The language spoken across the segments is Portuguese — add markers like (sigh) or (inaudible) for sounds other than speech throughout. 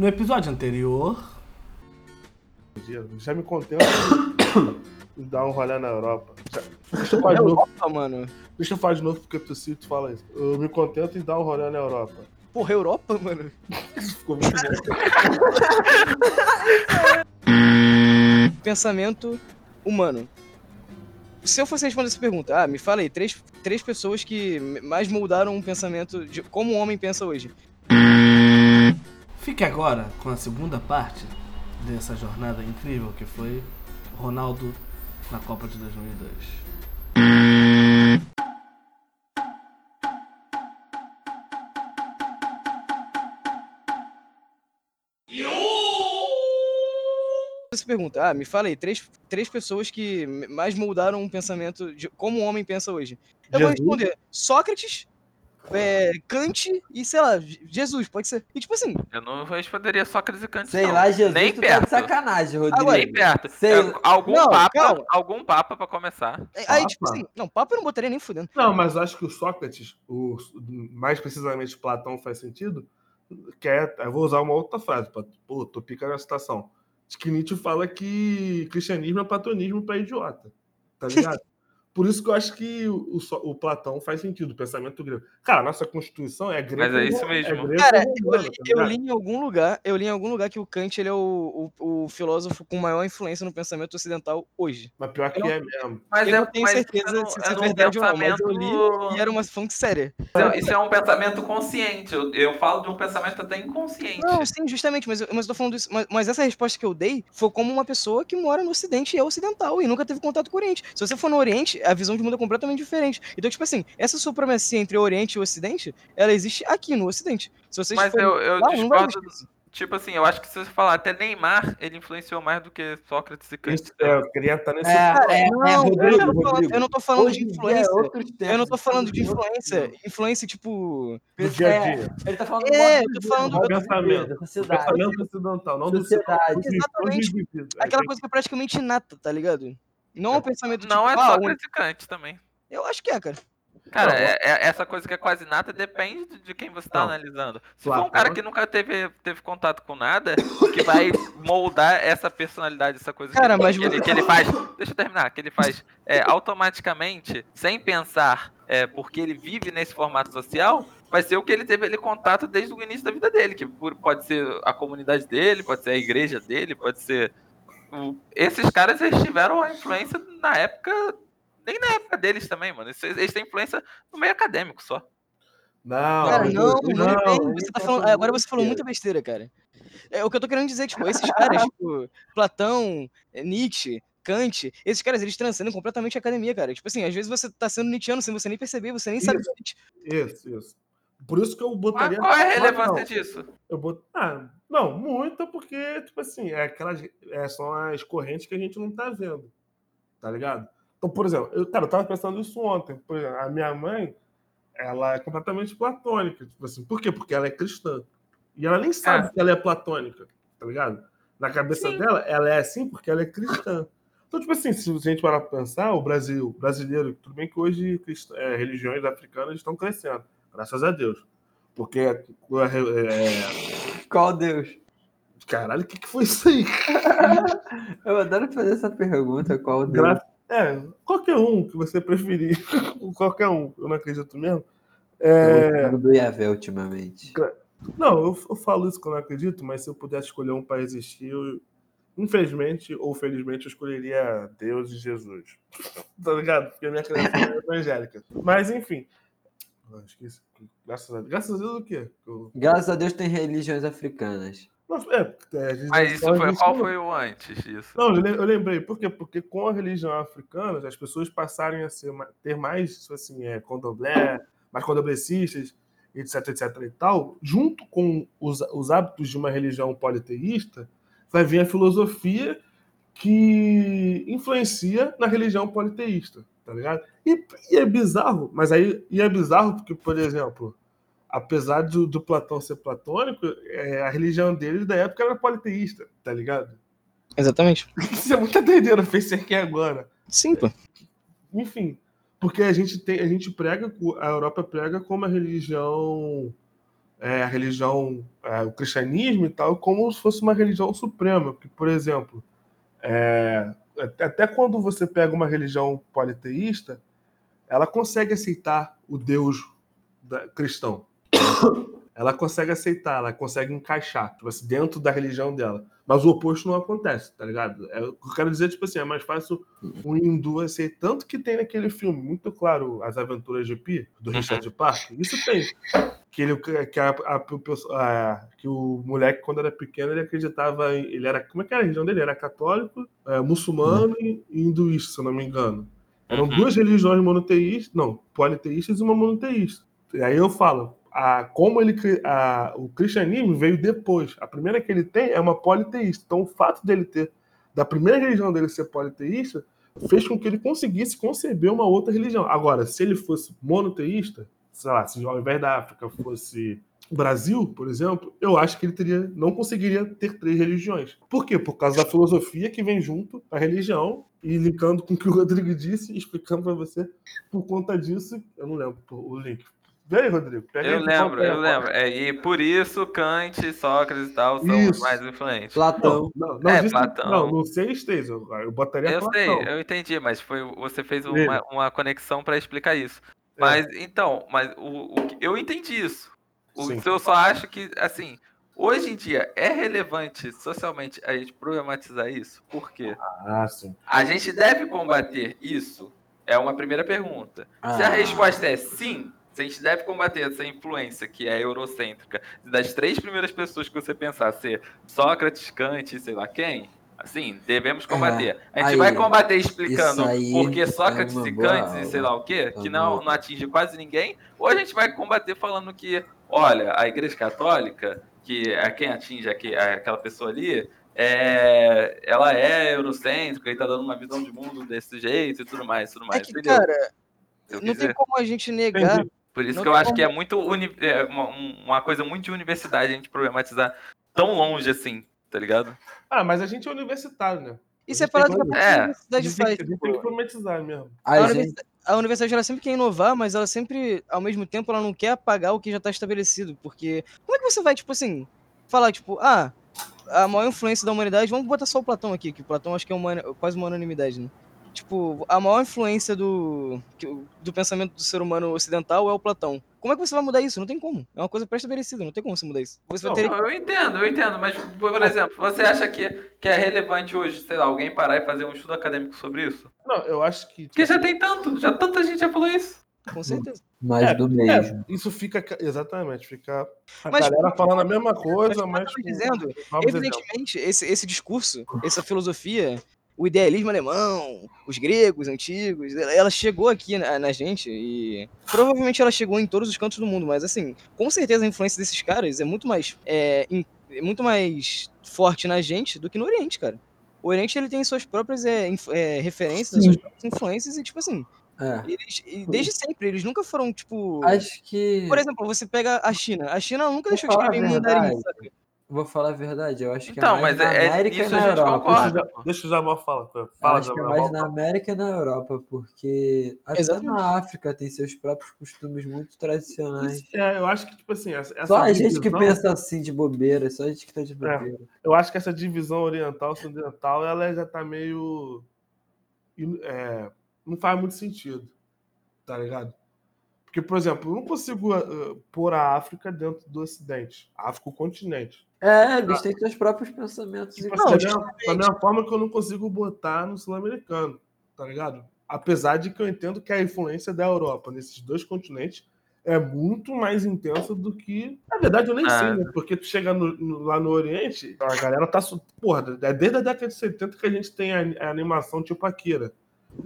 No episódio anterior. Já me contento de dar um rolê na Europa. Já... Deixa eu falar de Europa, novo. mano. Deixa eu falar de novo porque tu cito fala isso. Eu me contento em dar um rolê na Europa. Porra, Europa, mano. Isso (laughs) ficou muito bom. (laughs) Pensamento humano. Se eu fosse responder essa pergunta, ah, me fala aí, três, três pessoas que mais moldaram um pensamento de como o homem pensa hoje. Fique agora com a segunda parte dessa jornada incrível que foi Ronaldo na Copa de 2002. Essa pergunta, ah, me fala aí, três, três pessoas que mais moldaram um pensamento de como o homem pensa hoje. Eu vou Jesus? responder Sócrates, é, Kant e, sei lá, Jesus, pode ser. E tipo assim, Eu não responderia Sócrates e Kant. Sei não. lá, Jesus, Nem tu tá perto. de sacanagem, Rodrigo. Agora, Nem perto. Sei É, algum Não, papa, calma. algum papa pra começar. é- aí Papa? tipo assim, não, papo eu não botaria nem fudendo. Não, mas eu acho que o Sócrates, o, mais precisamente Platão, faz sentido. Que é, eu vou usar uma outra frase, pra, pô, tô picando a citação. De que Nietzsche fala que cristianismo é platonismo pra idiota. Tá ligado? Por isso que eu acho que o, o o Platão faz sentido, o pensamento grego. Cara, nossa Constituição é grego. Mas é isso mesmo. Cara, eu li, eu li em algum lugar, eu li em algum lugar que o Kant ele é o, o, o filósofo com maior influência no pensamento ocidental hoje. Mas pior que Eu não- é mesmo. Mas eu é, não tenho mas certeza isso é um- se é isso é um verdade ou não, mas eu li pensamento- e era uma fonte séria. Isso é- Isso é um pensamento consciente. Eu, eu falo de um pensamento até inconsciente. Não, sim, justamente, mas, eu- mas eu tô falando isso. Mas, mas essa resposta que eu dei foi como uma pessoa que mora no Ocidente e é ocidental e nunca teve contato com o Oriente. Se você for no Oriente, a visão de mundo é completamente diferente. Então, tipo assim, essa supremacia entre o Oriente e o Ocidente, ela existe aqui no Ocidente. Se vocês Mas forem eu, eu lá, não discordo. Tipo assim, eu acho que se você falar até Neymar, ele influenciou mais do que Sócrates e Kant. É, eu queria estar nesse. É, ponto. é, Não, é, eu, Rodrigo, não tô falando, Rodrigo. eu não tô falando Hoje de é influência. Eu não tô falando de outros influência. Influência, tipo. do dia a É, dia. Ele tá falando do É, eu vida, falando do do pensamento. da sociedade. pensamento ocidental, não do Sociedade. do- do- do Exatamente. É, Aquela coisa que é praticamente inata, tá ligado? Não é um pensamento Não é tipo, ah, Sócrates e Kant também. Eu acho que é, cara. Cara, Não, é- é- essa coisa que é quase nada depende de- quem você tá Não. analisando. Se Platão- for um cara que nunca teve, teve contato com nada, que vai (laughs) moldar essa personalidade, essa coisa Cara, que, mas que ele, que ele (laughs) faz. Deixa eu terminar, que ele faz é, automaticamente, sem pensar, é, porque ele vive nesse formato social, vai ser o que ele teve ele contato desde o início da vida dele, que pode ser a comunidade dele, pode ser a igreja dele, pode ser. Esses caras eles tiveram a influência na época. Nem na época deles também, mano. Eles eles têm influência no meio acadêmico só. Não, Cara, não, não, não, Você tá falando, agora você falou muita besteira, cara. É, o que eu tô querendo dizer, tipo, esses caras, (laughs) tipo, Platão, eh, Nietzsche, Kant, esses caras, eles transcendem completamente a academia, cara. Tipo assim, às vezes você tá sendo Nietzscheano sem você nem perceber, você nem sabe. Isso. Isso, isso. Por isso que eu Mas botaria. qual é a relevância disso? Eu bot... ah, não, muita, porque, tipo assim, é aquelas, é, são as correntes que a gente não tá vendo. Tá ligado? Então, por exemplo, eu, cara, eu tava pensando isso ontem. Por exemplo, a minha mãe, ela é completamente platônica. Tipo assim, por quê? Porque ela é cristã. E ela nem sabe É. que ela é platônica, tá ligado? Na cabeça Sim. dela, ela é assim porque ela é cristã. Então, tipo assim, se a gente parar pra pensar, o Brasil, o brasileiro, tudo bem que hoje é, religiões africanas estão crescendo, graças a Deus. Porque é, é, Qual Deus? Caralho, o que, que foi isso aí? (laughs) Eu adoro fazer essa pergunta, qual Deus? Gra- É, qualquer um que você preferir. (laughs) qualquer um, eu não acredito mesmo. Eu É, falo do Iavé ultimamente. não, eu, eu falo isso que eu não acredito, mas se eu pudesse escolher um para existir, eu, infelizmente ou felizmente, eu escolheria Deus e Jesus. (laughs) tá ligado? Porque a minha criança é evangélica. Mas, enfim. Esqueci. Graças a Deus. Graças a Deus o quê? Eu- Graças a Deus tem religiões africanas. Não, é, é, a gente- Mas isso a foi, qual foi o antes disso? Não, eu lem- eu lembrei. Por quê? Porque com a religião africana, as pessoas passarem a ser, ter mais, assim, é, candomblé, mais candomblecistas, etc, etc e tal, junto com os, os hábitos de uma religião politeísta, vai vir a filosofia que influencia na religião politeísta, tá ligado? E, e é bizarro, mas aí e é bizarro porque, por exemplo, apesar do, do Platão ser platônico, é, a religião dele da época era politeísta, tá ligado? Exatamente. (laughs) Isso é muita doideira, fez aqui agora. Sim, pô. Enfim, porque a gente tem, a gente prega, a Europa prega como a religião é, a religião, é, o cristianismo e tal, como se fosse uma religião suprema. Porque, por exemplo, é, até quando você pega uma religião politeísta, ela consegue aceitar o Deus cristão. (coughs) Ela consegue aceitar, ela consegue encaixar tipo assim, dentro da religião dela. Mas o oposto não acontece, tá ligado? É, eu quero dizer, tipo assim, é mais fácil um hindu aceitar. Tanto que tem naquele filme, muito claro, As Aventuras de Pi, do Richard Parker. Isso tem. Que, ele, que, a, a- a- que o moleque, quando era pequeno, ele acreditava em. Ele era. Como é que era a religião dele? Era católico, é, muçulmano e e hinduísta, se eu não me engano. Eram Uhum. duas religiões monoteístas, não, politeístas e uma monoteísta. E aí eu falo, a, como ele, a, o cristianismo veio depois. A primeira que ele tem é uma politeísta. Então o fato dele ter, da primeira religião dele ser politeísta, fez com que ele conseguisse conceber uma outra religião. Agora, se ele fosse monoteísta, sei lá, se ao invés da África fosse Brasil, por exemplo, eu acho que ele teria, não conseguiria ter três religiões. Por quê? Por causa da filosofia que vem junto à religião e linkando com o que o Rodrigo disse, explicando para você por conta disso, eu não lembro o link. Vem aí, Rodrigo. Pega Eu aí, lembro, é eu lembro. É, e por isso Kant, Sócrates e tal são os Isso. mais influentes. Platão. Não, não, É, disse- Platão. não, não sei três, eu, eu botaria Eu sei, Platão. eu entendi, mas foi você fez uma, uma conexão para explicar isso. É. Mas então, mas o, o eu entendi isso. O, Sim. eu só acho que assim, hoje em dia é relevante socialmente a gente problematizar isso. Por quê? Ah, sim. A gente deve combater isso? É uma primeira pergunta. Se a Ah. resposta é sim, se a gente deve combater essa influência que é eurocêntrica, das três primeiras pessoas que você pensar ser Sócrates, Kant e sei lá quem, assim, devemos combater. a gente aí, vai combater explicando isso aí por que é Sócrates uma e Kant e sei lá o quê, que É não, não atinge quase ninguém, ou a gente vai combater falando que, olha, a Igreja Católica, que é quem atinge aqui, aquela pessoa ali, é, ela é eurocêntrica e tá dando uma visão de mundo desse jeito e tudo mais, tudo É mais. que, entendeu? cara, não tem como a gente negar. Entendi. (laughs) Por isso não que eu acho que é como- muito uni- é uma, um- uma coisa muito de universidade a gente problematizar tão longe assim, tá ligado? Ah, mas a gente é universitário, né? Isso é tem parada que É, A universidade gente, tem, faz. que- tipo, tem que problematizar mesmo. a, A gente, universidade, a universidade ela sempre quer inovar, mas ela sempre, ao mesmo tempo, ela não quer apagar o que já está estabelecido. Porque como é que você vai, tipo assim, falar, tipo, ah, a maior influência da humanidade, vamos botar só o Platão aqui, que o Platão acho que é uma, quase uma unanimidade, né? Tipo, a maior influência do, do pensamento do ser humano ocidental é o Platão. Como é que você vai mudar isso? Não tem como. É uma coisa pré-estabelecida, não tem como você mudar isso. Você vai Não, ter Eu, eu entendo, eu entendo, mas, por exemplo, você acha que, que é relevante hoje, sei lá, alguém parar e fazer um estudo acadêmico sobre isso? Não, eu acho que. Porque já tem tanto, já tanta gente já falou isso. com certeza. mais É, do mesmo. É, isso fica. Exatamente, fica a Mas- galera falando a mesma coisa, como eu mas. tava com dizendo. Evidentemente, esse, esse discurso, essa filosofia, o idealismo alemão, os gregos antigos, ela chegou aqui na, na gente e provavelmente ela chegou em todos os cantos do mundo, mas assim, com certeza a influência desses caras é muito mais, é, in- é muito mais forte na gente do que no Oriente, cara. O Oriente ele tem suas próprias é, inf- é, referências, suas próprias influências e tipo assim, É. eles, desde sempre, eles nunca foram tipo... Acho que. Por exemplo, você pega a China. A China nunca deixou de escrever em mandarim, sabe? Vou falar a verdade, eu acho que Então, é mais mas na é- é- América isso e na Europa. concorda. Deixa, o Jamal falar. Fala, Eu fala acho que é mais na América e na Europa, porque até Exatamente. na África tem seus próprios costumes muito tradicionais. Isso- é, eu acho que, tipo assim, essa, Só a gente que pensa assim de bobeira, só a gente que tá de bobeira. Eu acho que essa divisão oriental ocidental ela já tá meio. é, não faz muito sentido. Tá ligado? Porque, por exemplo, eu não consigo uh, pôr a África dentro do Ocidente. A África, o continente. É, eles têm seus próprios pensamentos. Tipo e- assim, Não, da, mesma, forma que eu não consigo botar no sul-americano, tá ligado? Apesar de que eu entendo que a influência da Europa nesses dois continentes é muito mais intensa do que. Na verdade, eu nem Ah. sei, né? Porque tu chega no- no- lá no Oriente, a galera tá. Porra, é desde a década de 70 que a gente tem a, a animação tipo Akira.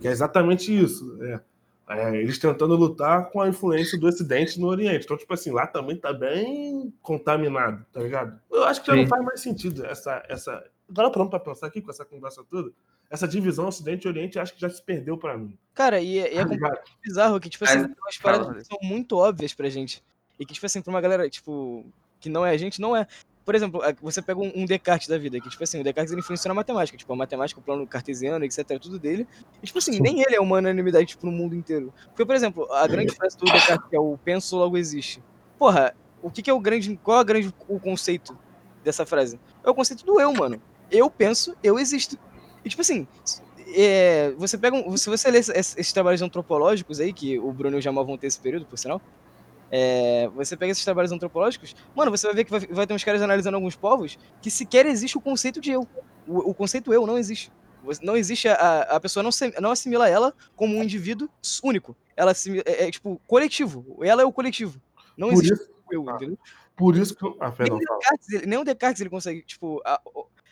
Que é exatamente isso. É, É, eles tentando lutar com a influência do Ocidente no Oriente. Então, tipo assim, lá também tá bem contaminado, tá ligado? Eu acho que já não Sim. faz mais sentido essa. essa... Agora, pronto pra pensar aqui com essa conversa toda, essa divisão Ocidente e Oriente acho que já se perdeu pra mim. Cara, e é, e é Tá bizarro que, tipo assim, tem umas paradas que são muito óbvias pra gente. E que, tipo assim, pra uma galera, tipo, que não é a gente, não é. Por exemplo, você pega um, Descartes da vida, que, tipo assim, o Descartes ele influenciou na matemática, tipo, a matemática, o plano cartesiano, etc, é tudo dele. E, tipo assim, nem ele é uma unanimidade, tipo, no mundo inteiro. Porque, por exemplo, a grande frase do Descartes, que é o penso logo existe. Porra, o que, que é o grande. Qual é o grande o conceito dessa frase? É o conceito do eu, mano. Eu penso, eu existo. E tipo assim, é, você pega. Um, se você ler esses, esses trabalhos antropológicos aí, que o Bruno e o Jamal vão ter esse período, por sinal. É, você pega esses trabalhos antropológicos, mano, você vai ver que vai, vai, ter uns caras analisando alguns povos que sequer existe o conceito de eu. O, o conceito eu não existe. Não existe a, a pessoa não, se, não assimila ela como um indivíduo único. Ela assimila, é, é, tipo coletivo. Ela é o coletivo. Não Por existe isso- eu, Ah, entendeu? Por isso que. Ah, Nem o. Descartes, ele, nem o Descartes ele consegue, tipo, a,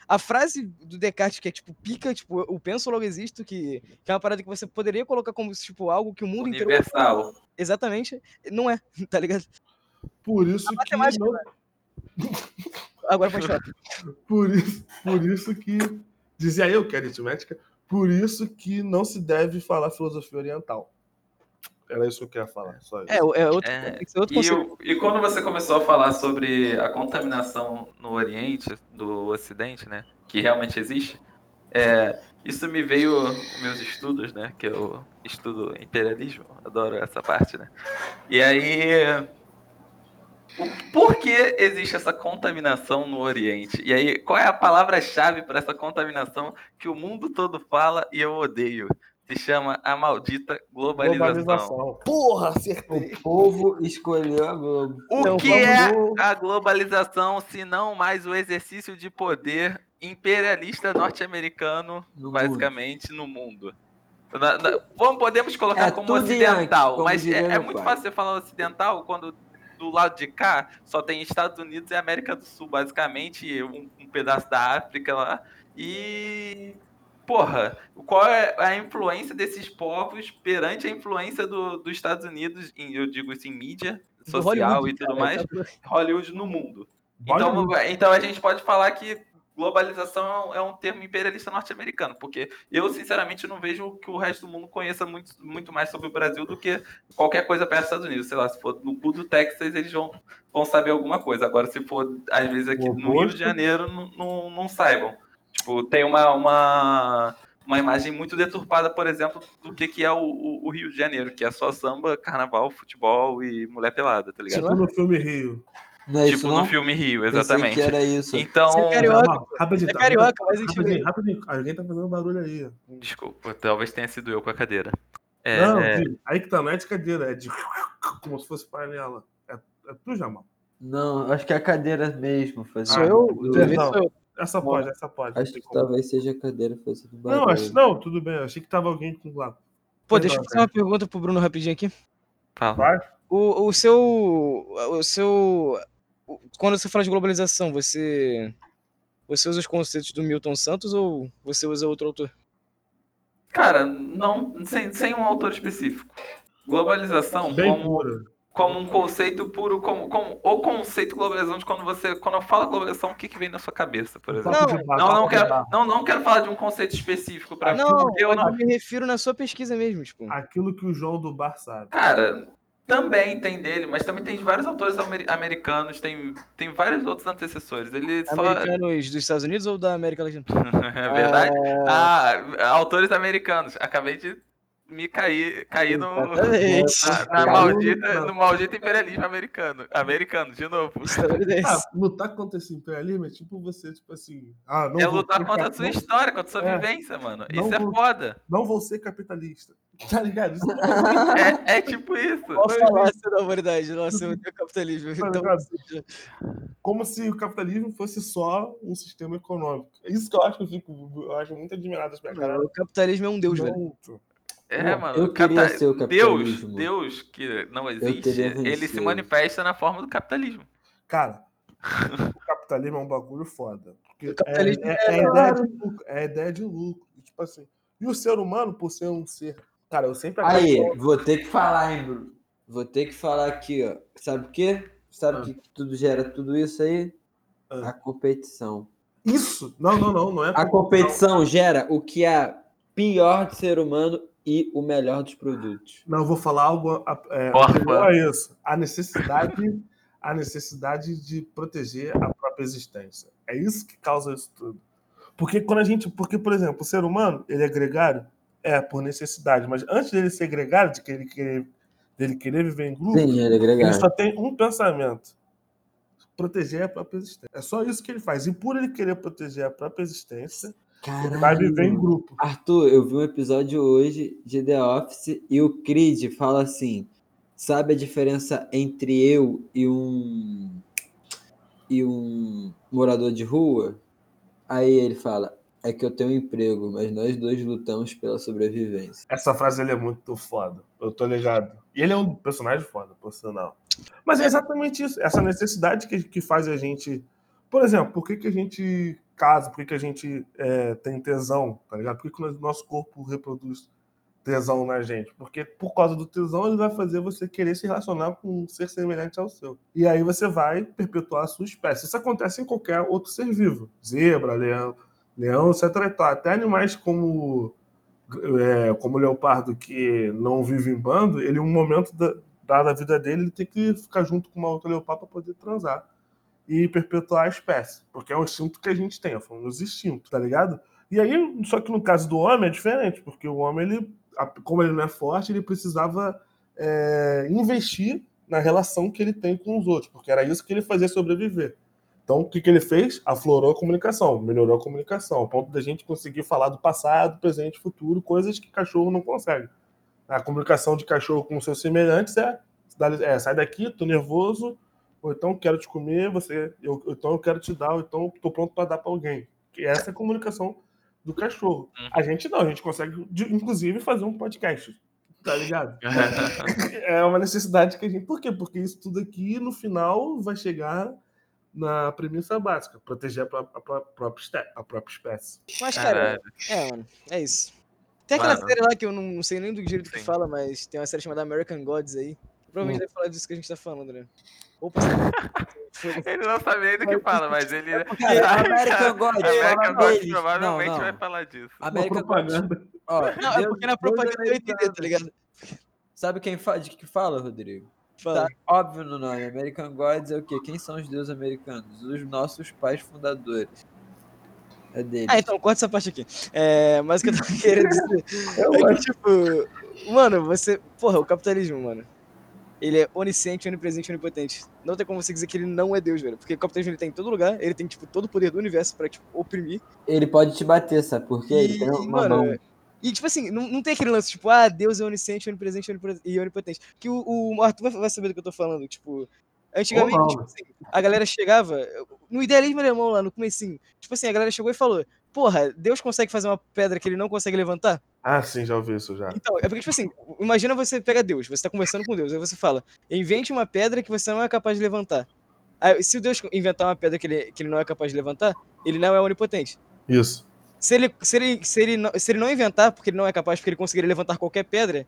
a frase do Descartes que é tipo pica, tipo, eu penso logo existo, que, que é uma parada que você poderia colocar como tipo algo que o mundo inteiro Universal. exatamente não é, (laughs) tá ligado? Por isso que. matemática, não- (laughs) Agora pode falar. Por isso, por isso que. Dizia eu que era aritmética. Por isso que não se deve falar filosofia oriental. Era isso que eu queria falar. Só isso. É, é outro, É, ser outro E, o- e quando você começou a falar sobre a contaminação no Oriente, do Ocidente, né? Que realmente existe, é, isso me veio meus estudos, né? Que eu estudo imperialismo, adoro essa parte, né? E aí. Por que existe essa contaminação no Oriente? E aí, qual é a palavra-chave para essa contaminação que o mundo todo fala e eu odeio? Se chama a maldita globalização. Globalização. Porra, acertei. O povo escolheu a Globo. O Então, que é no- a globalização, se não mais o exercício de poder imperialista norte-americano, No basicamente, no mundo? Na- na- vamos, podemos colocar É como ocidental, como mas é, é muito pai. fácil você falar ocidental quando do lado de cá só tem Estados Unidos e América do Sul, basicamente, e um, um pedaço da África lá. E. Porra, qual é a influência desses povos perante a influência do- dos Estados Unidos, em, eu digo isso em mídia social e tudo cara, mais, Hollywood no mundo. Então, então a gente pode falar que globalização é um termo imperialista norte-americano, porque eu, sinceramente, não vejo que o resto do mundo conheça muito, muito mais sobre o Brasil do que qualquer coisa perto dos Estados Unidos. Sei lá, se for no cu do Texas, eles vão, vão saber alguma coisa. Agora, se for, às vezes, aqui no Rio de Janeiro, não, não, não saibam. Tipo, tem uma, uma, uma imagem muito deturpada, por exemplo, do que, que é o, o- Rio de Janeiro, que é só samba, carnaval, futebol e mulher pelada, tá ligado? Tipo no filme Rio. Não é tipo isso, no não? filme Rio, Pensei exatamente. que era isso. Então, Você é carioca, Não, rapidinho, É carioca, mas rapidinho, rapidinho. Alguém tá fazendo barulho aí. desculpa, talvez tenha sido eu com a cadeira. É, não, é, aí que tá, não é de cadeira, é de. (laughs) Como se fosse panela. É, é tu, Jamal. Não, acho que é a cadeira mesmo. Fazendo Sou eu? Talvez não. sou eu. Essa pode, essa pode. Acho que como. talvez seja a cadeira fazendo barulho. Não, acho, não, tudo bem. Achei que tava alguém com lá. Pô, deixa eu fazer uma pergunta pro Bruno rapidinho aqui. fala. Vai? O, o seu. O seu. Quando você fala de globalização, você. Você usa os conceitos do Milton Santos ou você usa outro autor? Cara, não, sem, sem um autor específico. Globalização Bem como, pura. Como um conceito puro, como, como o conceito globalização de quando você, quando eu falo globalização, o que, que vem na sua cabeça, por exemplo? Não, Não, não quero, não, não quero falar de um conceito específico para Não, porque eu não. me refiro na sua pesquisa mesmo, tipo. Aquilo que o João do Bar sabe. Cara, também tem dele, mas também tem vários autores amer- americanos, tem, tem vários outros antecessores. Ele só. Americanos dos Estados Unidos ou da América Latina? (laughs) É verdade? Ah, autores americanos. Acabei de me cair, cair no, na, na maldita, no- maldito imperialismo americano. Americano, de novo. Ah, lutar contra esse imperialismo é tipo você, tipo assim. Ah, não É lutar contra a sua não- história, contra a sua É. vivência, mano. Isso é vou- foda. Não vou ser capitalista. (laughs) Tá ligado? Isso É, é tipo isso. Qual a falácia da humanidade? Nossa, eu odeio capitalismo. Tá Então, como se o capitalismo fosse só um sistema econômico. É isso que eu acho que eu fico. Eu acho muito admirado minhas mano, o capitalismo é um deus, velho. É, mano. eu queria ser o Deus, capitalismo. Deus que não existe, ele se manifesta na forma do capitalismo. Cara, (laughs) o capitalismo é um bagulho foda. Porque O capitalismo é, é, é a ideia de lucro, é a ideia de lucro. Tipo assim. E o ser humano, por ser um ser. Cara, eu sempre Aí, acredito- vou ter que falar, hein, Bruno? Vou ter que falar aqui, ó. Sabe o quê? Sabe Ah. o que que tudo gera tudo isso aí? Ah. A competição. Isso! Não, não, não, não é. A competição gera o que é pior do ser humano e o melhor dos produtos. Não, eu vou falar algo é, a isso. A necessidade, a necessidade de proteger a própria existência. É isso que causa isso tudo. Porque quando a gente, porque por exemplo, o ser humano, ele é gregário, é por necessidade, mas antes dele ser gregário, de que ele querer, dele querer viver em grupo, Sim, ele é ele só tem um pensamento, proteger a própria existência. É só isso que ele faz. E por ele querer proteger a própria existência, Caralho. viver em grupo. Arthur, eu vi um episódio hoje de The Office e o Creed fala assim: sabe a diferença entre eu e um e um morador de rua? Aí ele fala: é que eu tenho um emprego, mas nós dois lutamos pela sobrevivência. Essa frase ele é muito foda. Eu tô ligado. E ele é um personagem foda, por sinal. Mas é exatamente isso. Essa necessidade que, que faz a gente. Por exemplo, por que, que a gente casa? Por que, a gente é, tem tesão? Tá ligado? Por que, o nosso corpo reproduz tesão na gente? Porque por causa do tesão, ele vai fazer você querer se relacionar com um ser semelhante ao seu. E aí você vai perpetuar a sua espécie. Isso acontece em qualquer outro ser vivo. Zebra, leão, leão, etc. Até animais como, é, como o leopardo, que não vive em bando, ele, um momento da, da vida dele, ele tem que ficar junto com uma outra leopardo para poder transar e perpetuar a espécie. Porque é um instinto que a gente tem, falando dos instintos, tá ligado? E aí, só que no caso do homem é diferente, porque o homem, ele, como ele não é forte, ele precisava é, investir na relação que ele tem com os outros, porque era isso que ele fazia sobreviver. Então, o que, que ele fez? Aflorou a comunicação, melhorou a comunicação, ao ponto da gente conseguir falar do passado, presente futuro, coisas que cachorro não consegue. A comunicação de cachorro com seus semelhantes é, é sai daqui, tô nervoso, ou então quero te comer, você, eu, ou então eu quero te dar, ou então tô pronto para dar para alguém. Que essa é a comunicação do cachorro. Uhum. A gente não, a gente consegue, de- inclusive, fazer um podcast, tá ligado? (laughs) é uma necessidade que a gente. Por quê? Porque isso tudo aqui, no final, vai chegar na premissa básica: proteger a, pró- a pró- própria, a própria espécie. Mas, cara, é, mano, é isso. Tem aquela Mano. série lá que eu não, sei nem do jeito que fala, mas tem uma série chamada American Gods aí. Provavelmente Hum. deve falar disso que a gente tá falando, né? Opa, (laughs) Ele não sabe nem do que fala, mas ele. American God, American fala God provavelmente Não, não. vai falar disso. American God. propaganda. Ó, Não, é porque na propaganda eu entendi, americano. tá ligado? Sabe quem fa... de que fala, Rodrigo? Fala. Tá óbvio no nome. American Gods é o quê? Quem são os deuses americanos? Os nossos pais fundadores. É deles. Ah, então corta essa parte aqui. É, mas o que eu tava (laughs) querendo dizer é que, tipo, mano, você. Porra, o capitalismo, mano. Ele é onisciente, onipresente onipotente. Não tem como você dizer que ele não é Deus, velho. Porque o capitalismo ele tem em todo lugar, ele tem, tipo, todo o poder do universo pra, tipo, oprimir. Ele pode te bater, sabe por quê? Ele tem uma mano, mão. E, tipo assim, não, não tem aquele lance, tipo, ah, Deus é onisciente, onipresente onipre- e onipotente. Que o, o Arthur vai- saber do que eu tô falando. Tipo, antigamente, tipo assim, a galera chegava, no idealismo alemão lá, no comecinho, tipo assim, a galera chegou e falou, porra, Deus consegue fazer uma pedra que ele não consegue levantar? Ah, sim, já ouvi isso já. Então, é porque, tipo assim, imagina você pega Deus, você tá conversando com Deus, aí você fala, invente uma pedra que você não é capaz de levantar. Aí, se o Deus inventar uma pedra que ele, que ele não é capaz de levantar, ele não é onipotente. Isso. Se ele, se, ele, se, ele não, se ele não inventar, porque ele não é capaz, porque ele conseguiria levantar qualquer pedra,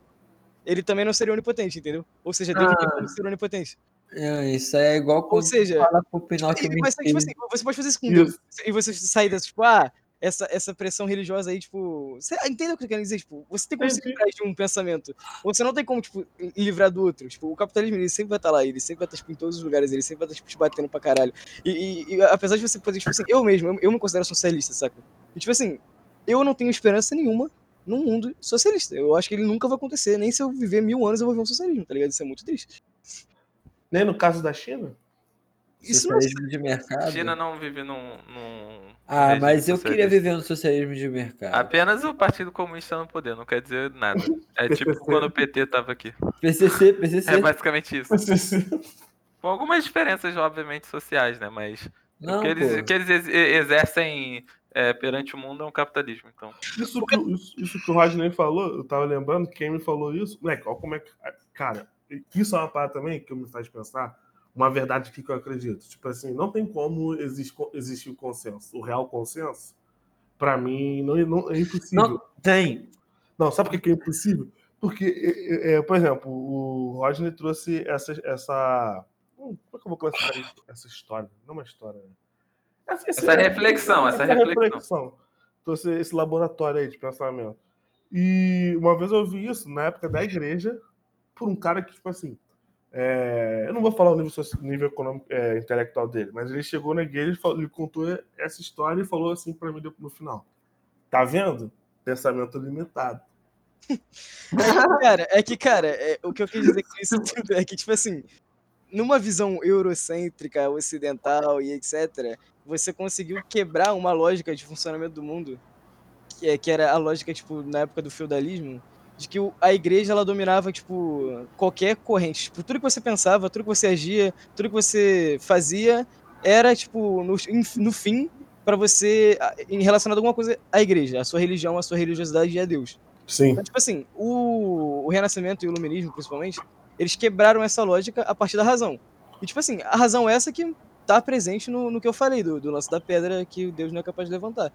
ele também não seria onipotente, entendeu? Ou seja, Deus não tem como ser onipotente. É, isso é igual Ou quando seja, fala pro Pinóquio e- mas, tipo assim, você pode fazer isso com Isso. Deus. E você sair dessa, tipo, ah, essa, essa pressão religiosa aí, tipo. Você entendeu o que eu quero dizer? Tipo, você tem como se livrar de um pensamento. Você não tem como, tipo, livrar do outro. Tipo, o capitalismo, ele sempre vai estar lá, ele sempre vai estar, tipo, em todos os lugares, ele sempre vai estar, tipo, te batendo pra caralho. E, e- e apesar de você poder, tipo assim, eu mesmo, eu, eu me considero socialista, saca? E, tipo assim, eu não tenho esperança nenhuma num mundo socialista. Eu acho que ele nunca vai acontecer. Nem se eu viver mil anos eu vou ver um socialismo, tá ligado? Isso é muito triste. Nem no caso da China? Isso não é Socialismo de mercado. China não vive num. num Ah, mas eu queria viver no socialismo de mercado. Apenas o Partido Comunista no poder, não quer dizer nada. (laughs) É tipo quando o PT tava aqui. PCC, PCC. É basicamente isso. (laughs) Sim. Com algumas diferenças, obviamente, sociais, né? Mas Não, o que eles, o que eles ex- exercem é, perante o mundo é um capitalismo. Então, Isso que, isso, isso que o Rodney falou, eu tava lembrando que quem me falou isso, moleque, olha como é que. Cara, isso é uma parada também que me faz pensar, uma verdade aqui que eu acredito. Tipo assim, não tem como exist, existir o consenso. O real consenso, pra mim, não, não- é impossível. Não, tem. Não, sabe por que é impossível? Porque, é, é, por exemplo, o Rodney trouxe essa. essa hum, como é que eu vou classificar isso? essa história? Não uma história. né? Essa, esse- Essa reflexão, essa reflexão. Trouxe esse laboratório aí de pensamento. E uma vez eu ouvi isso na época da igreja por um cara que, tipo assim. É, eu não vou falar o nível, nível econômico, é, intelectual dele, mas ele chegou na igreja ele contou essa história e falou assim pra mim no final: Tá vendo? Pensamento limitado. (laughs) Cara, é que, cara, é, o que eu quis dizer com isso tudo é que, tipo assim, numa visão eurocêntrica, ocidental e etc., você conseguiu quebrar uma lógica de funcionamento do mundo, que, é, que era a lógica, tipo, na época do feudalismo, de que a igreja ela dominava, tipo, qualquer corrente. Tipo, tudo que você pensava, tudo que você agia, tudo que você fazia, era, tipo, no, no fim, para você, em relacionado a alguma coisa à igreja, a sua religião, a sua religiosidade e a Deus. Sim. Então, tipo assim, o, o Renascimento e o Iluminismo, principalmente, eles quebraram essa lógica a partir da razão. E, tipo assim, a razão é essa que tá presente no, no que eu falei, do, do lance da pedra que Deus não é capaz de levantar.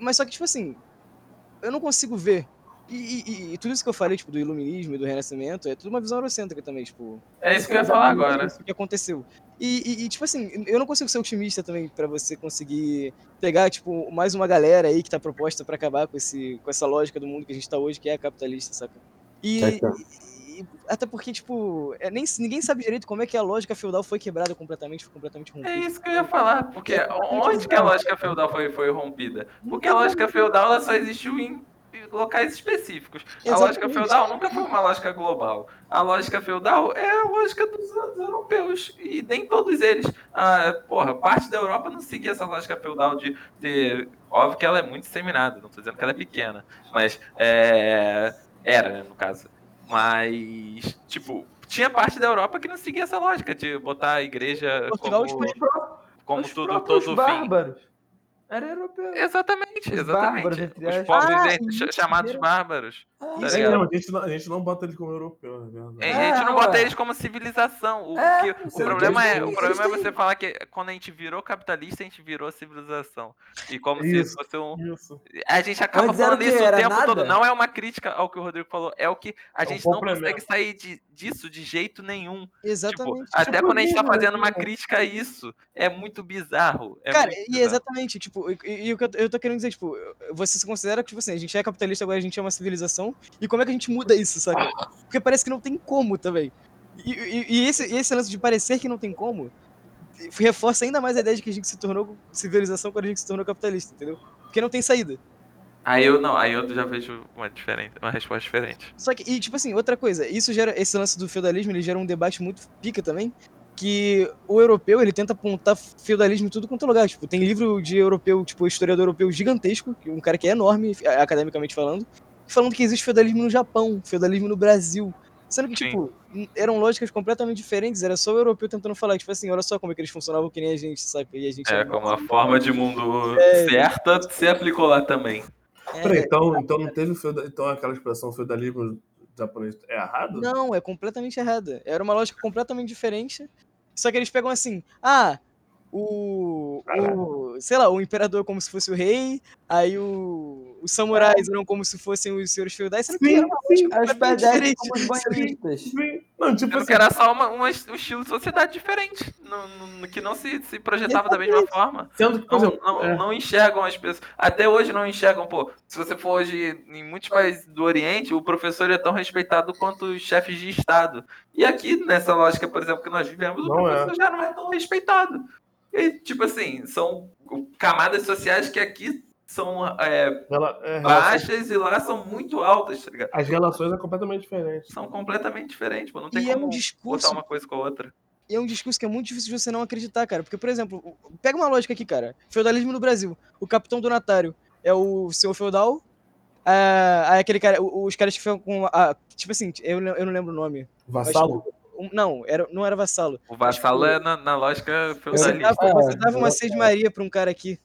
Mas só que, tipo assim, eu não consigo ver. E, e- e- tudo isso que eu falei, tipo, do Iluminismo e do Renascimento, é tudo uma visão eurocêntrica também, tipo. É isso que eu ia falar agora. Isso que aconteceu. E, e- e, tipo assim, eu não consigo ser otimista também pra você conseguir pegar, tipo, mais uma galera aí que tá proposta pra acabar com, esse, com essa lógica do mundo que a gente tá hoje, que é a capitalista, saca? E, Saca. e- até porque, tipo, é, nem, ninguém sabe direito como é que a lógica feudal foi quebrada completamente, foi completamente É rompida. isso que eu ia falar, porque onde que a lógica feudal foi, foi rompida? Porque a lógica feudal ela só existiu em locais específicos. A lógica Exatamente. feudal nunca foi uma lógica global. A lógica feudal é a lógica dos europeus. E nem todos eles. Ah, porra, parte da Europa não seguia essa lógica feudal de ter. Óbvio que ela é muito disseminada, não tô dizendo que ela é pequena. Mas é. Era, né, no caso. Mas, tipo, tinha parte da Europa que não seguia essa lógica de botar a igreja Portugal, como, como Os tudo, todo fim. Era europeu. Exatamente, Os exatamente. bárbaros, entre Os povos Ah, entre- chamados bárbaros. tá É, ligado? não, a, gente não, a gente não bota eles como europeu, na verdade. A gente não É, bota ué. eles como civilização. O, É, que- o problema é, o problema é você falar que quando a gente virou capitalista, a gente virou civilização. E como Isso. se fosse um. Isso. A gente acaba falando isso o tempo nada? todo. Não é uma crítica ao que o Rodrigo falou, é o que a um gente não complemento. consegue sair de- disso de jeito nenhum. Tipo, Exatamente. até Tipo quando a gente tá né? fazendo uma crítica a isso, é muito bizarro. É Cara, muito e bizarro. exatamente, tipo, e, e- e o que eu, eu tô querendo dizer, tipo, você se considera que, tipo assim, a gente é capitalista, agora a gente é uma civilização, e como é que a gente muda isso, saca? Porque parece que não tem como também. E, e- esse, esse lance de parecer que não tem como, reforça ainda mais a ideia de que a gente se tornou civilização quando a gente se tornou capitalista, entendeu? Porque não tem saída. Aí eu não, aí eu já vejo uma, diferente, uma resposta diferente. Só que, e tipo assim, outra coisa, isso gera, esse lance do feudalismo, ele gera um debate muito pica também, que o europeu, ele tenta apontar feudalismo em tudo quanto é lugar, tipo, tem livro de europeu, tipo, historiador europeu gigantesco, que um cara que é enorme, academicamente falando, falando que existe feudalismo no Japão, feudalismo no Brasil, sendo que, Sim. tipo, eram lógicas completamente diferentes, era só o europeu tentando falar, tipo assim, olha só como é que eles funcionavam que nem a gente, saca? E a gente É, como a forma de mundo É. certa se aplicou lá também. É, Peraí, então, então não teve feuda... então aquela expressão feudalismo japonês é errado? Não, é completamente errada. Era uma lógica completamente diferente. Só que eles pegam assim, ah, o, o sei lá, o imperador como se fosse o rei, aí o, os samurais eram como se fossem os senhores feudais, sendo que Sim, era uma sim. Os completamente pedestres como os banhistas. Sim. Não, tipo assim, era só uma, uma- um estilo de sociedade diferente, no- no- que não se, se projetava da mesma forma. sendo que, Não, exemplo, não, é, não enxergam as pessoas. Até hoje não enxergam, pô. Se você for hoje em muitos países do Oriente, o professor é tão respeitado quanto os chefes de Estado. E aqui, nessa lógica, por exemplo, que nós vivemos, o Não é. professor já não é tão respeitado. E, tipo assim, são camadas sociais que aqui são é, ela- é, relação- baixas e lá são muito altas, tá ligado? as relações é completamente diferente. São completamente diferentes, pô. Não tem E é como um discurso botar uma coisa com a outra. E é um discurso que é muito difícil de você não acreditar, cara. Porque, por exemplo, pega uma lógica aqui, cara. Feudalismo no Brasil. O capitão donatário é o senhor feudal. aí aquele cara, os caras que ficam com. a- tipo assim, eu, não- eu não lembro o nome. Vassalo? Um- Não, era, não era vassalo. O vassalo tipo, é na, na lógica Você feudalista. dava, você É, dava uma é. seis de Maria pra um cara aqui.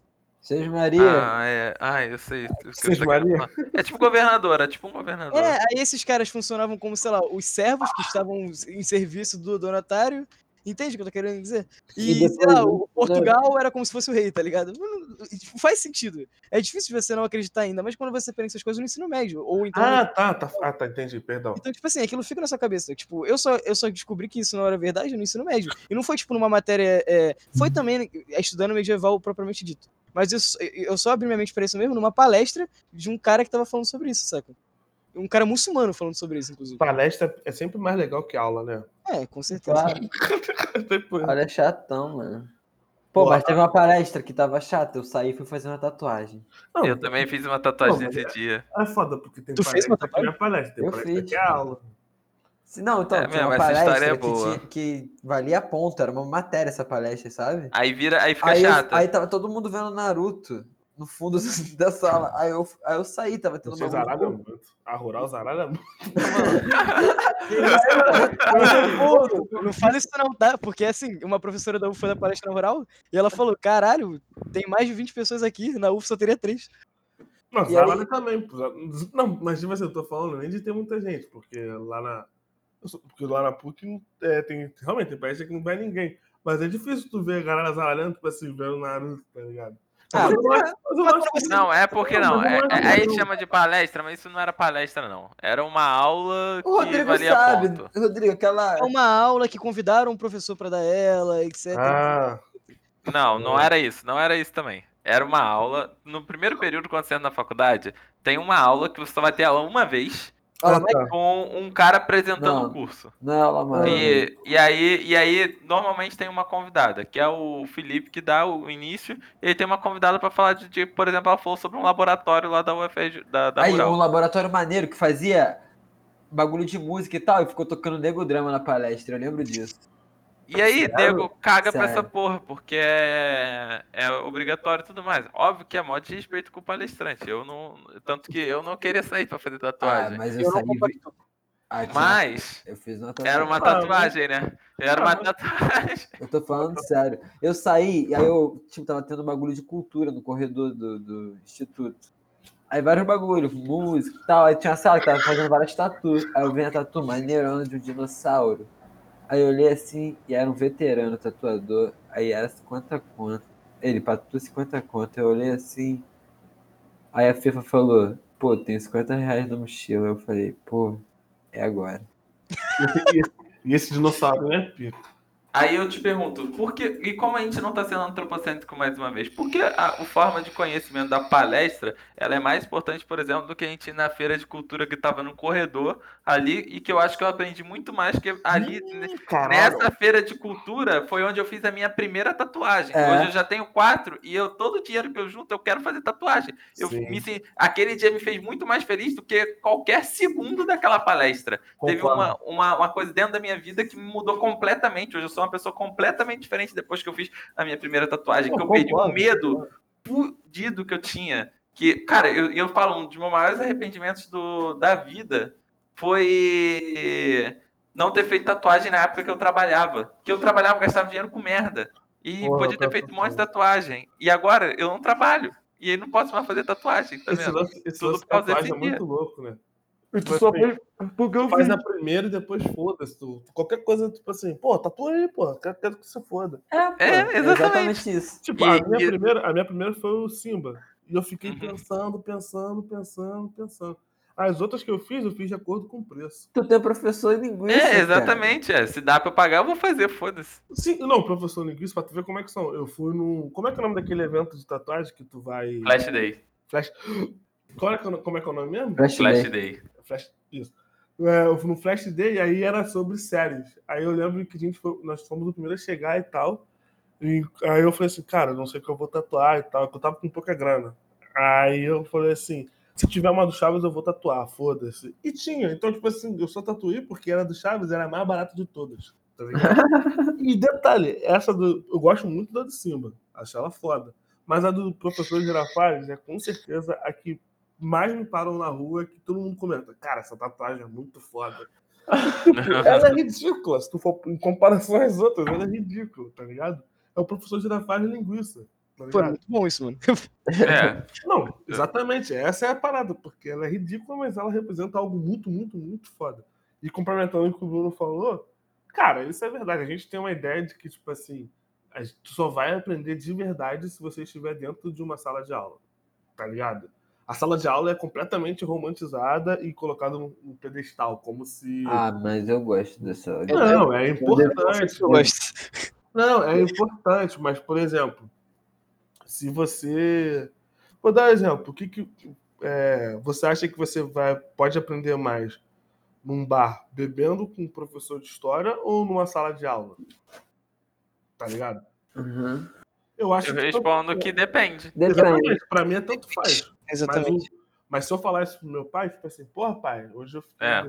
Seja Maria. Ah, é. Ah, eu sei. você tá Maria? É tipo governador, é tipo um governador. É, aí esses caras funcionavam como, sei lá, os servos que estavam em serviço do donatário. Entende o que eu tô querendo dizer? E, E sei depois, lá, o né? Portugal era como se fosse o rei, tá ligado? Tipo, Faz sentido. É difícil você não acreditar ainda, mas quando você pensa essas coisas no ensino médio, ou então. Ah, tá, tá. Ah, tá, entendi, perdão. Então, tipo assim, aquilo fica na sua cabeça. Tipo, eu só, eu só descobri que isso não era verdade no ensino médio. E não foi, tipo, numa matéria. é, foi também é, estudando medieval propriamente dito. Mas eu, só- eu só abri minha mente pra isso mesmo numa palestra de um cara que tava falando sobre isso, saca? Um cara muçulmano falando sobre isso, inclusive. Palestra é sempre mais legal que aula, né? É, com certeza. Claro. (laughs) Olha, é chatão, mano. Pô, Pô, mas teve uma palestra que tava chata. Eu saí e fui fazer uma tatuagem. Não, Eu também fiz uma tatuagem Não, nesse dia. É foda, porque tem Tu fez uma palestra que é palestra, tem Eu palestra fiz. que é aula. Se- Não, então, É tinha uma mesmo, essa história palestra é que, boa. tinha, que valia ponto, era uma matéria essa palestra, sabe? Aí vira, aí fica Aí, chata. aí tava todo mundo vendo Naruto no fundo (laughs) da sala. Aí eu, aí eu saí, tava tendo Vocês uma zaralham muito. A rural zaralha muito. (laughs) Não fala isso não, tá? Porque assim, uma professora da UF foi da palestra rural e ela falou, caralho, tem mais de 20 pessoas aqui, na UF só teria três. Não, zaralha aí- também. Não, mas tipo assim, eu tô falando nem de ter muita gente, porque lá na. Porque lá na PUC não- é, tem, realmente tem país que não vai ninguém. Mas é difícil tu ver a galera zaralhando, tipo assim, vendo Naruto, tá ligado? Ah, não é porque Não, É, é é- aí chama de palestra, mas isso não era palestra, não. Era uma aula O que Rodrigo valia sabe. ponto. Rodrigo, aquela. É uma aula que convidaram um professor pra dar ela, etc. Ah, Não, não era isso. Não era isso também. Era uma aula. No primeiro período, quando você entra na faculdade, tem uma aula que você só vai ter aula uma vez Aula ah, tá. com um cara apresentando o curso. Não, mano. E, e, aí, e aí, normalmente tem uma convidada, que é o Felipe, que dá o início, e ele tem uma convidada pra falar de, de, por exemplo, ela falou sobre um laboratório lá da UFRJ, da, da Aí, Rural. um laboratório maneiro que fazia bagulho de música e tal, e ficou tocando Nego Drama na palestra, eu lembro disso. E aí, nego, caga pra essa Sério. porra, porque é, é obrigatório e tudo mais. Óbvio que é modo de respeito com o palestrante. Eu não. Tanto que eu não queria sair pra fazer Ah, tatuagem. mas eu, Eu não saí. compacto. Aqui, Mas Eu fiz uma era uma tatuagem. tatuagem, né? Era uma tatuagem. (laughs) Eu tô falando sério. Eu saí, e aí eu, tipo, tava tendo bagulho de cultura no corredor do, do instituto. Aí vários bagulhos, música e tal. Aí tinha uma sala que tava fazendo várias tatuas. Aí eu vi a tatu maneirona de um dinossauro. Aí eu olhei assim, e era um veterano tatuador. Aí era 50 conto. Ele, pra tatu 50 conto. Eu olhei assim. Aí a FIFA falou, pô, tem 50 reais na mochila. Eu falei, pô, é agora. (laughs) e, esse- dinossauro, né? Pico? Aí eu te pergunto, por que, e como a gente não está sendo antropocêntrico mais uma vez? Por que a, a forma de conhecimento da palestra ela é mais importante, por exemplo, do que a gente ir na feira de cultura que estava no corredor ali e que eu acho que eu aprendi muito mais que ali ne- nessa feira de cultura foi onde eu fiz a minha primeira tatuagem. É. Hoje eu já tenho quatro e eu todo o dinheiro que eu junto eu quero fazer tatuagem. Eu Sim. me aquele dia me fez muito mais feliz do que qualquer segundo daquela palestra. Teve uma, uma, uma coisa dentro da minha vida que me mudou completamente. Hoje eu sou uma pessoa completamente diferente depois que eu fiz a minha primeira tatuagem, que eu perdi um Concordo, medo fudido que eu tinha. Que, cara, eu, eu falo, um dos meus maiores arrependimentos do, da vida foi não ter feito tatuagem na época que eu trabalhava. Que eu trabalhava, gastava dinheiro com merda. E Porra, podia ter feito um monte de tatuagem. E agora eu não trabalho. E aí não posso mais fazer tatuagem, tá Esse vendo? lance, esse Tudo lance por causa de tatuagem é muito louco, né? E tu Tipo só fez porque eu Faz fiz. a primeira e depois foda-se. tu- Qualquer coisa, tipo assim, pô, tatua aí, pô, quero, quero que você foda. É, pô, É, exatamente. isso. Tipo, E- a, minha e- primeira, a minha primeira foi o Simba. E eu fiquei Uhum. pensando, pensando, pensando, pensando. As outras que eu fiz, eu fiz de acordo com o preço. Tu tem professor em linguiça, É, cara. exatamente. É. Se dá pra pagar, eu vou fazer, foda-se. Sim, não, professor linguista, pra tu ver como é que são. Eu fui no. Como é que é o nome daquele evento de tatuagem que tu vai. Flash Day. Flash. (gasps) Qual é é como é que é o nome mesmo? Flash Flash Day. Day. Flash, isso. É, no Flash Day e aí era sobre séries. Aí eu lembro que a gente foi, nós fomos o primeiro a chegar e tal. E aí eu falei assim, cara, não sei o que eu vou tatuar e tal, porque eu tava com pouca grana. Aí eu falei assim, se tiver uma do Chaves eu vou tatuar, foda-se. E tinha, então tipo assim, eu só tatuei porque era do Chaves, era a mais barata de todas. Tá ligado? (laughs) e detalhe, essa do. Eu gosto muito da do Simba, acho ela foda. Mas a do professor Girafales é com certeza a que mais me param na rua que todo mundo comenta. Cara, essa tatuagem é muito foda. (laughs) ela é ridícula. Se tu for em comparação às outras, ela é ridícula, tá ligado? É o professor Girafales linguiça. Tá Pô, é ligado? muito bom isso, mano. É. Não, exatamente. Essa é a parada, porque ela é ridícula, mas ela representa algo muito, muito, muito foda. E complementando o que o Bruno falou, cara, isso é verdade. A gente tem uma ideia de que, tipo assim, a gente só vai aprender de verdade se você estiver dentro de uma sala de aula. Tá ligado? A sala de aula é completamente romantizada e colocada num pedestal, como se. Ah, mas eu gosto dessa. não, é importante. Eu gosto. Não, é importante, mas, por exemplo, se você. Vou dar um exemplo. O que, que é, você acha que você vai, pode aprender mais num bar bebendo com um professor de história ou numa sala de aula? Tá ligado? Uhum. Eu acho Eu que. respondo que depende. Depende. Exatamente. Pra mim é tanto faz. Mas, Exatamente. o- mas se eu falar isso pro meu pai, tipo assim, porra, pai, hoje eu fiquei É.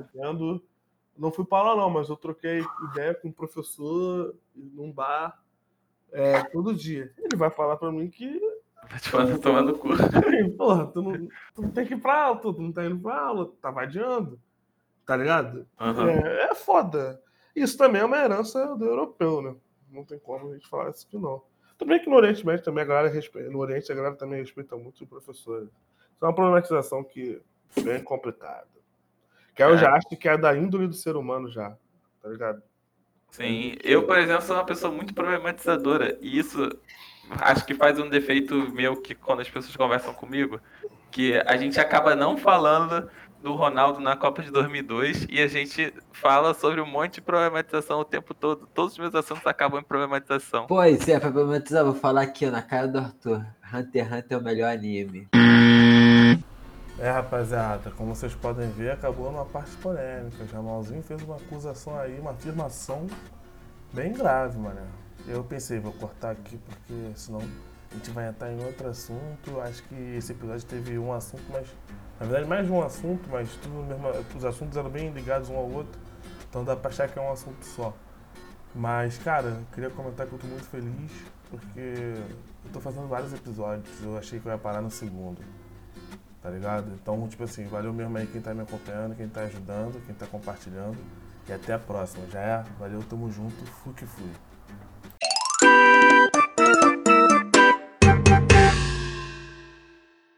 não fui pra aula não, mas eu troquei ideia com um professor num bar é, todo dia. Ele vai falar pra mim que, Vai te mandar tomar no cu. (laughs) porra, tu não, tu não tem que ir pra aula, tu não tá indo pra aula, tá vadiando, tá ligado? Aham. É, é foda. Isso também é uma herança do europeu, né? Não tem como a gente falar isso aqui não. Tudo bem que no Oriente Médio também a galera respeita, no Oriente a galera também respeita muito os professores. Isso é uma problematização que é bem complicada. Que aí eu É. já acho que é da índole do ser humano já, tá ligado? Sim, eu, por exemplo, sou uma pessoa muito problematizadora. E isso acho que faz um defeito meu que quando as pessoas conversam comigo, que a gente acaba não falando do Ronaldo na Copa de 2002 e a gente fala sobre um monte de problematização o tempo todo. Todos os meus assuntos acabam em problematização. Pois é, pra problematizar, vou falar aqui, ó, na cara do Arthur. Hunter x Hunter é o melhor anime. É, rapaziada, como vocês podem ver, acabou numa parte polêmica. Jamalzinho fez uma acusação aí, uma afirmação bem grave, mano. Eu pensei, vou cortar aqui porque senão a gente vai entrar em outro assunto. Acho que esse episódio teve um assunto, mas. Na verdade, mais de um assunto, mas tudo mesmo, os assuntos eram bem ligados um ao outro. Então dá pra achar que é um assunto só. Mas, cara, queria comentar que eu tô muito feliz porque eu tô fazendo vários episódios. Eu achei que eu ia parar no segundo tá ligado? Então, tipo assim, valeu mesmo aí quem tá me acompanhando, quem tá ajudando, quem tá compartilhando. E até a próxima. Já é? Valeu, tamo junto. Fui que fui.